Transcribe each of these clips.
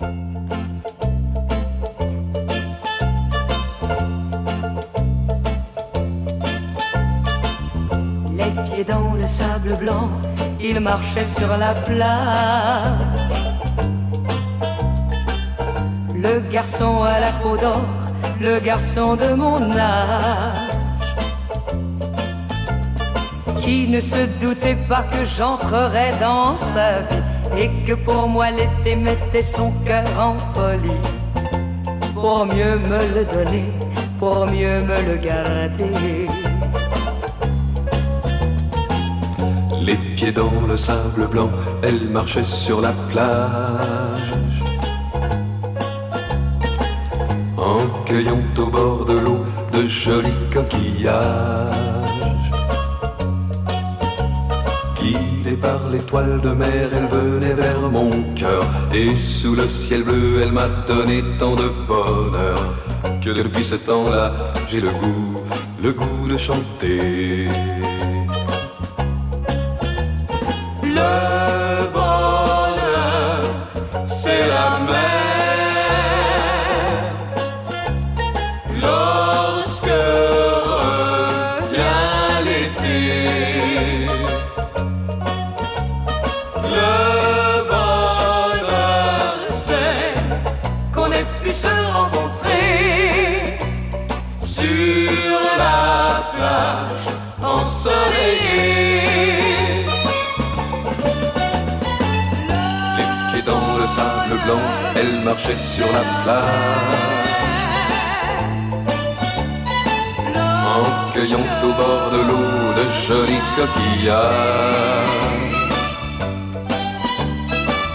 Les pieds dans le sable blanc, il marchait sur la plage. Le garçon à la peau d'or, le garçon de mon âge. Qui ne se doutait pas que j'entrerais dans sa vie et que pour moi l'été mettait son cœur en folie. Pour mieux me le donner, pour mieux me le garder. Les pieds dans le sable blanc, elle marchait sur la plage. En cueillant au bord de l'eau de jolis coquillages. Par l'étoile de mer, elle venait vers mon cœur. Et sous le ciel bleu, elle m'a donné tant de bonheur. Que depuis ce temps-là, j'ai le goût, le goût de chanter. Sur la plage. En cueillant au bord de l'eau de jolis coquillages.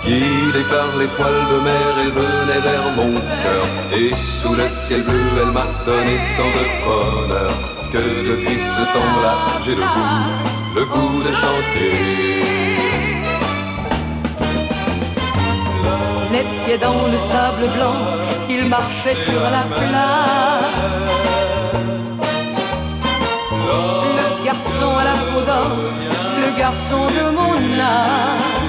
Guidée par l'étoile de mer, elle venait vers mon cœur. Et sous le ciel bleu, elle m'a donné tant de bonheur. Que depuis ce temps-là, j'ai le goût, le goût de chanter. Les pieds dans le sable blanc, il marchait sur la plage. Le garçon à la peau d'or, le garçon de mon âge.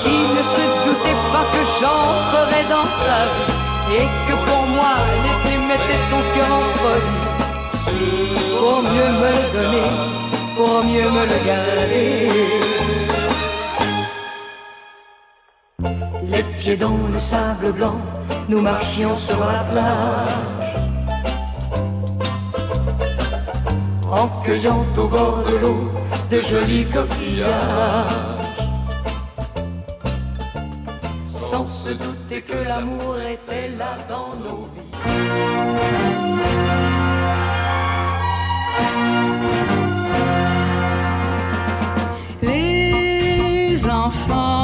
Qui ne se doutait pas que j'entrerais dans sa vie et que pour moi l'été mettait son cœur en folie. Pour mieux me le donner, pour mieux me le garder. Les pieds dans le sable blanc, nous marchions sur la plage. En cueillant au bord de l'eau de jolis coquillages. Sans se douter que l'amour était là dans nos vies. les enfants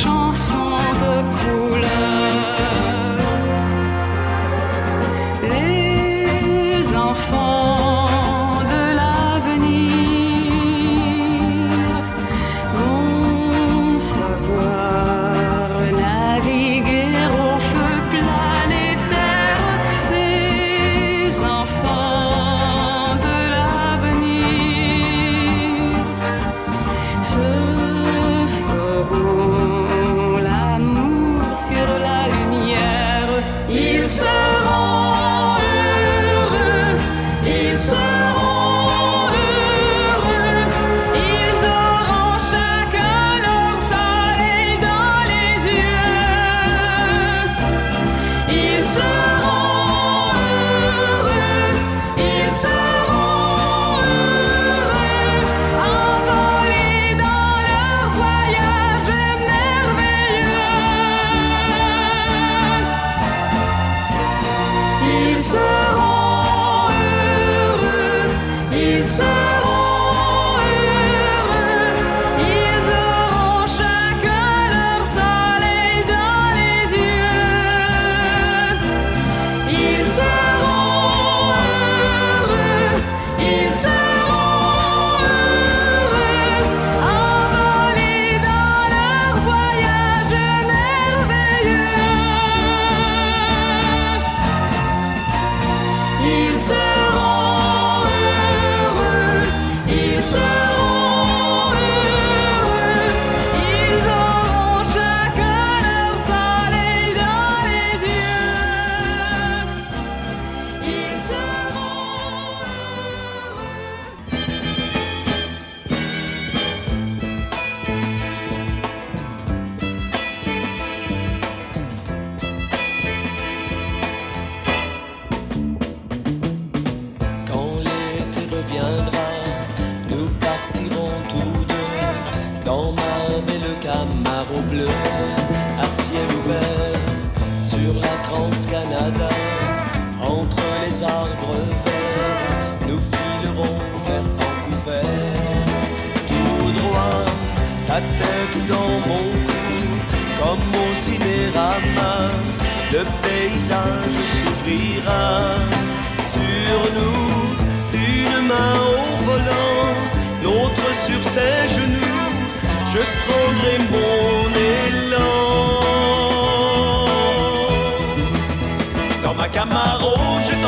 chant.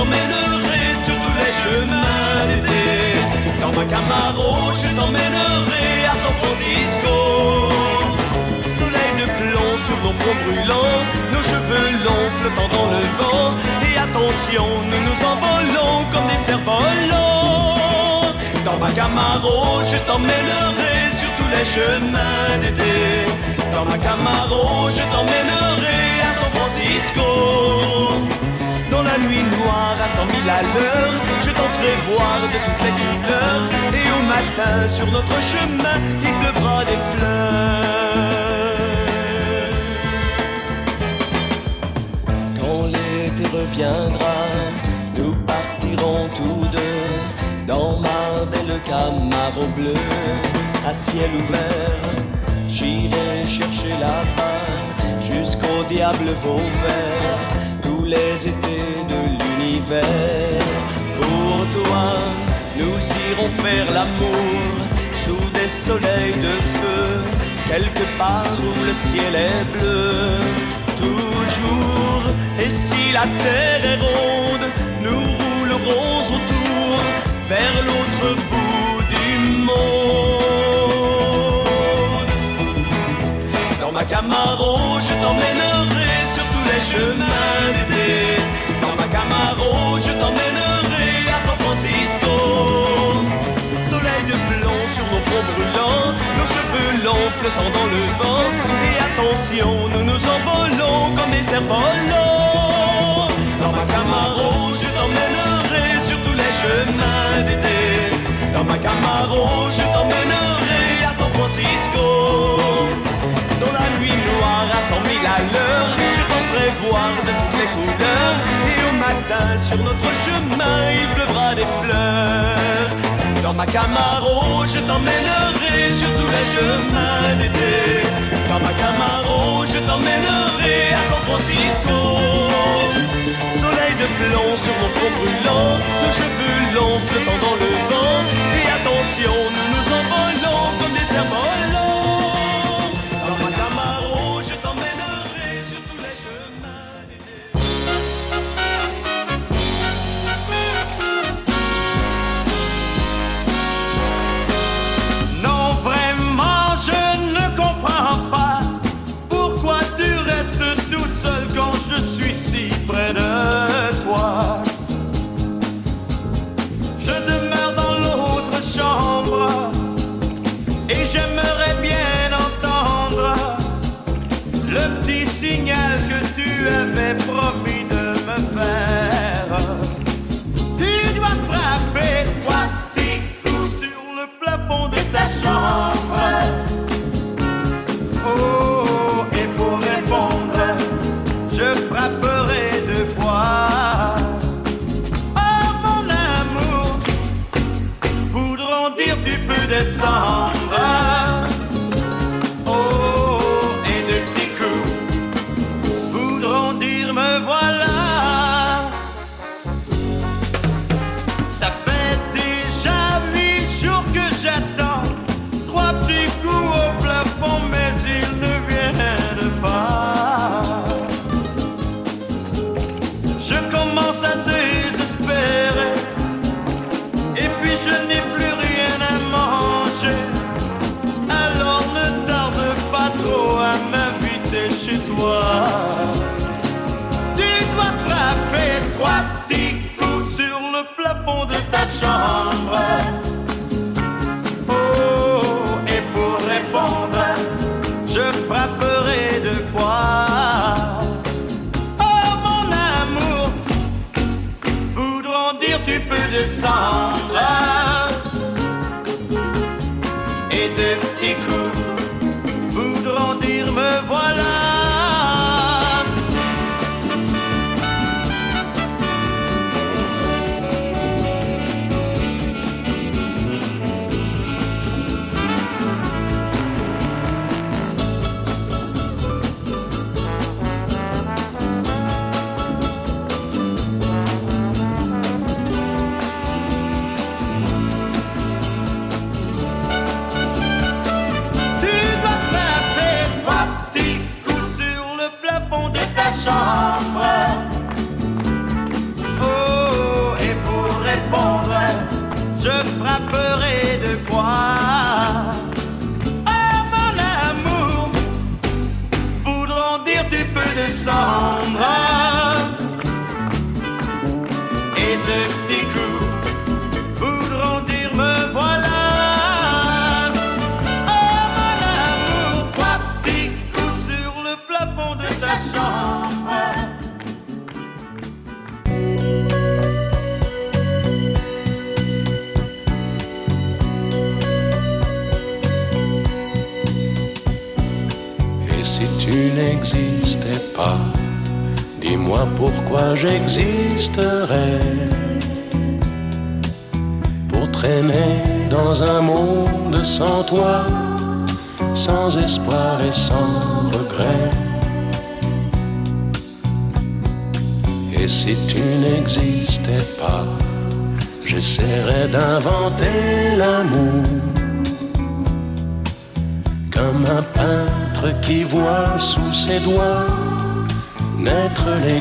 T'emmènerai sur tous les chemins d'été. Dans ma Camaro, je t'emmènerai à San Francisco. Soleil de plomb sur nos fronts brûlants, nos cheveux longs flottant dans le vent. Et attention, nous nous envolons comme des cerfs-volants. Dans ma Camaro, je t'emmènerai sur tous les chemins d'été. Dans ma Camaro, je t'emmènerai à San Francisco. La nuit noire à cent mille à l'heure, je t'en ferai voir de toutes les couleurs. Et au matin, sur notre chemin, il pleuvra des fleurs. Quand l'été reviendra, nous partirons tous deux dans ma belle Camaro bleue, à ciel ouvert. J'irai chercher là-bas jusqu'au diable tous les étés de l'univers. Pour toi, nous irons faire l'amour sous des soleils de feu, quelque part où le ciel est bleu. Toujours, et si la terre est ronde, nous roulerons autour vers l'autre bout du monde. Dans ma Camaro, je t'emmènerai sur tous les chemins d'été. Camaro, je t'emmènerai à San Francisco. Soleil de plomb sur nos fronts brûlants, nos cheveux longs flottant dans le vent. Et attention, nous nous envolons comme des cerfs-volants. Dans ma Camaro, je t'emmènerai sur tous les chemins d'été. Dans ma Camaro, je t'emmènerai à San Francisco. Dans la nuit noire à cent mille à l'heure, je t'en ferai voir de toutes les couleurs. Sur notre chemin, il pleuvra des fleurs. Dans ma Camaro, je t'emmènerai sur tous les chemins d'été. Dans ma Camaro, je t'emmènerai à San Francisco. Soleil de plomb sur mon front brûlant, nos cheveux longs flottant de dis-moi pourquoi j'existerais. Pour traîner dans un monde sans toi, sans espoir et sans regret. Et si tu n'existais pas, j'essaierais d'inventer l'amour comme un peintre qui voit sous ses doigts naître les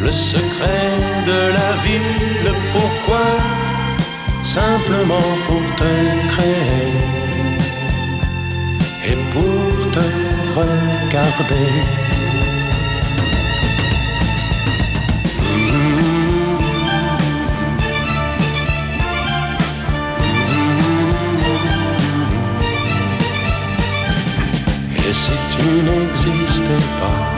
Le secret de la vie, le pourquoi, simplement pour te créer et pour te regarder? Et si tu n'existais pas,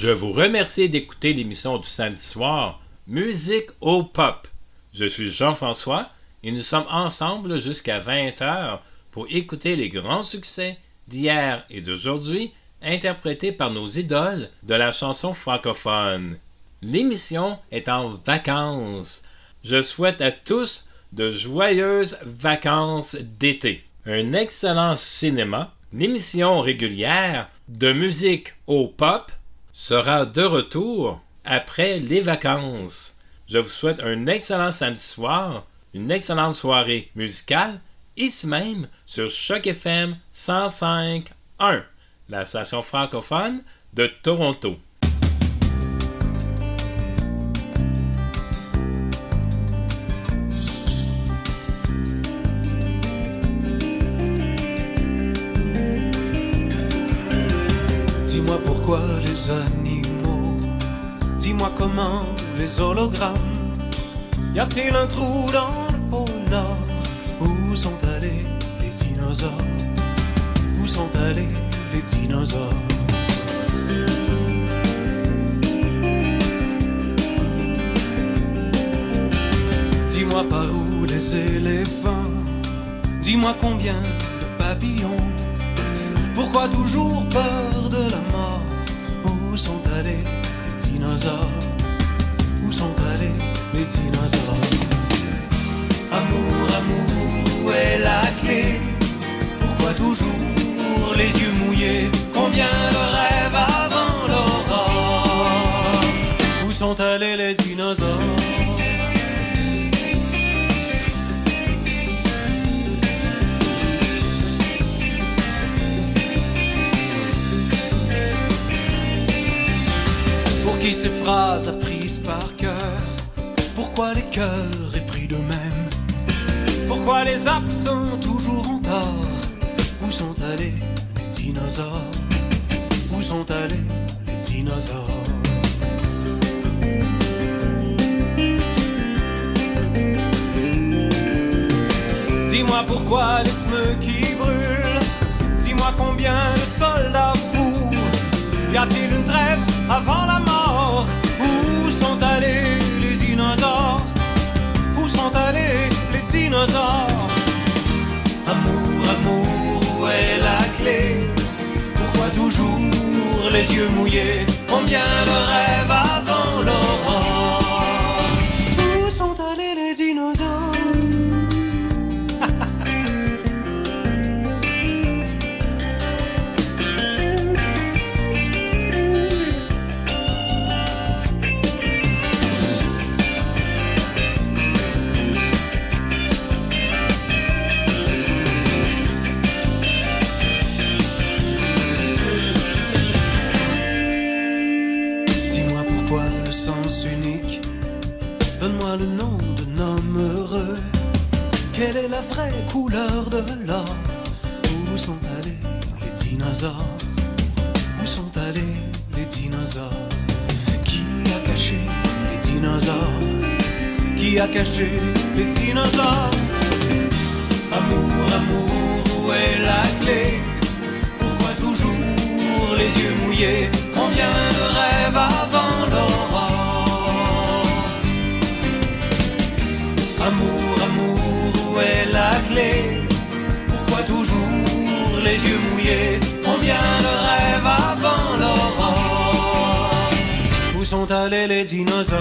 Je vous remercie d'écouter l'émission du samedi soir Musique au pop. Je suis Jean-François et nous sommes ensemble jusqu'à 20h pour écouter les grands succès d'hier et d'aujourd'hui interprétés par nos idoles de la chanson francophone. L'émission est en vacances. Je souhaite à tous de joyeuses vacances d'été. Un excellent cinéma, l'émission régulière de musique au pop sera de retour après les vacances. Je vous souhaite un excellent samedi soir, une excellente soirée musicale, ici même sur Choc FM 105.1, la station francophone de Toronto. Animaux. Dis-moi comment les hologrammes. Y a-t-il un trou dans le pôle Nord? Où sont allés les dinosaures? Où sont allés les dinosaures? Dis-moi par où les éléphants, dis-moi combien de papillons, pourquoi toujours peur de la mort, allés les dinosaures, où sont allés les dinosaures? Amour, amour, où est la clé. Pourquoi toujours les yeux mouillés? Combien de rêves avant l'aurore? Où sont allés les dinosaures? Ces phrases apprises par cœur. Pourquoi les cœurs épris d'eux-mêmes Pourquoi les absents toujours en tort? Où sont allés les dinosaures? Où sont allés les dinosaures? Dis-moi pourquoi les pneus qui brûlent. Dis-moi combien de soldats fous Y a-t-il une trêve avant la mort? Amour, amour, est la clé. Pourquoi toujours les yeux mouillés? Combien de rêves de l'or. Où sont allés les dinosaures? Où sont allés les dinosaures? Qui a caché les dinosaures? Qui a caché les dinosaures? Amour, amour, où est la clé? Pourquoi toujours les yeux mouillés? Combien de rêves avant l'aurore? Amour, allés les dinosaures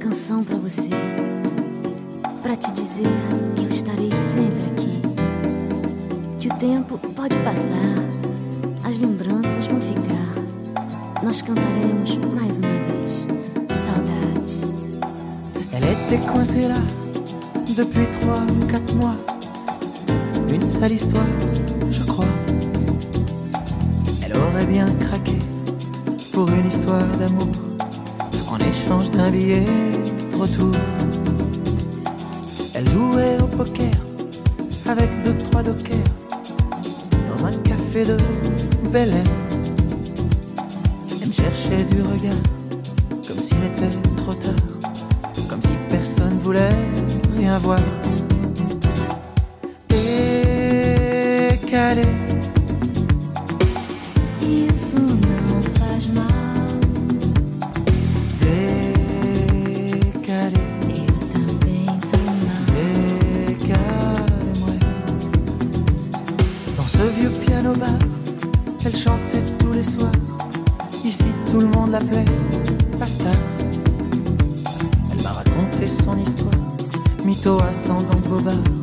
canção pra você, pra te dizer que eu estarei sempre aqui. Que o tempo pode passar, as lembranças vão ficar. Nós cantaremos mais uma vez. Saudade. Elle était coincée là depuis trois ou quatre mois. Une sale histoire, je crois. Elle aurait bien craqué pour une histoire d'amour en échange d'un billet de retour. Elle jouait au poker avec deux, trois dockers dans un café de Bel Air. Elle me cherchait du regard comme s'il était trop tard, comme si personne voulait rien voir. 怎么办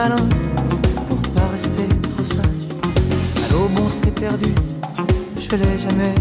malins pour pas rester trop sage. À l'aube, on s'est perdu. Je l'ai jamais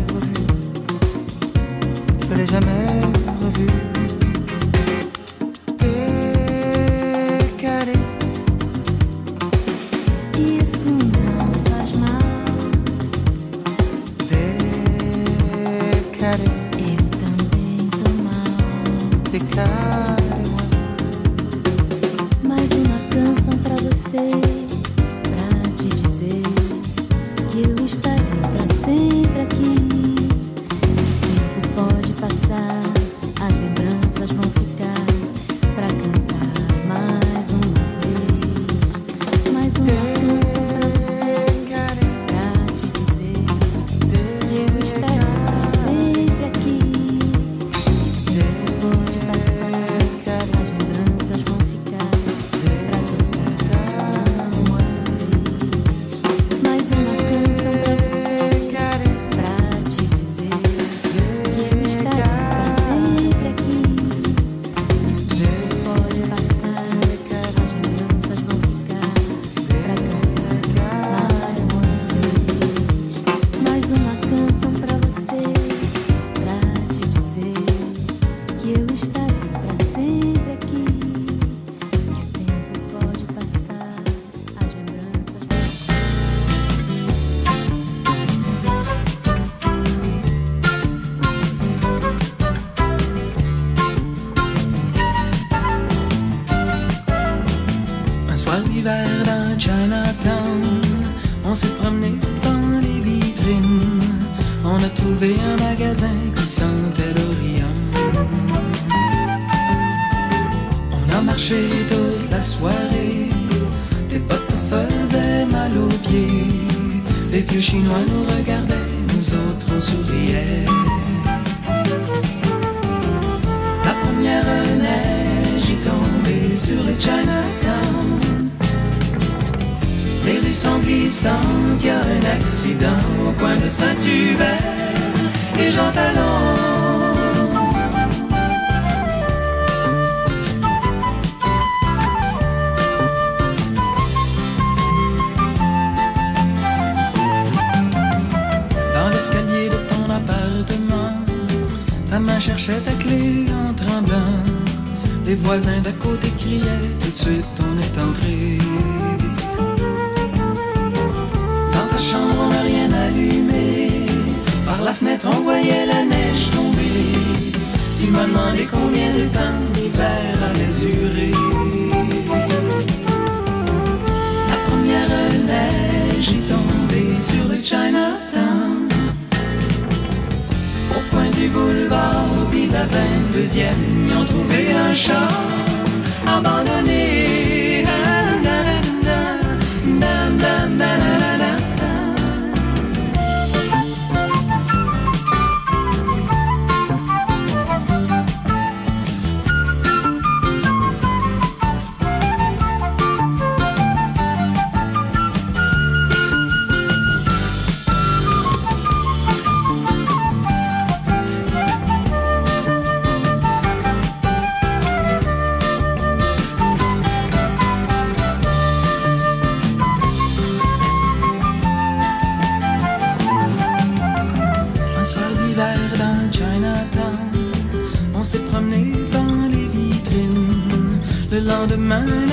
trouvé un magasin qui sentait l'Orient. On a marché toute la soirée, tes nous faisaient mal aux pieds. Les vieux chinois nous regardaient, nous autres on. La première neige est tombée sur les. Les rues sont glissantes, y a un accident au coin de Saint-Hubert et Dans l'escalier de ton appartement, ta main cherchait ta clé en tremblant. Les voisins d'à côté criaient, tout de suite on est entré. La fenêtre on voyait la neige tomber. Tu m'as demandé combien de temps l'hiver allait durer. La première neige est tombée sur le Chinatown. Au coin du boulevard, puis la 22e, ils ont trouvé un char abandonné. mind.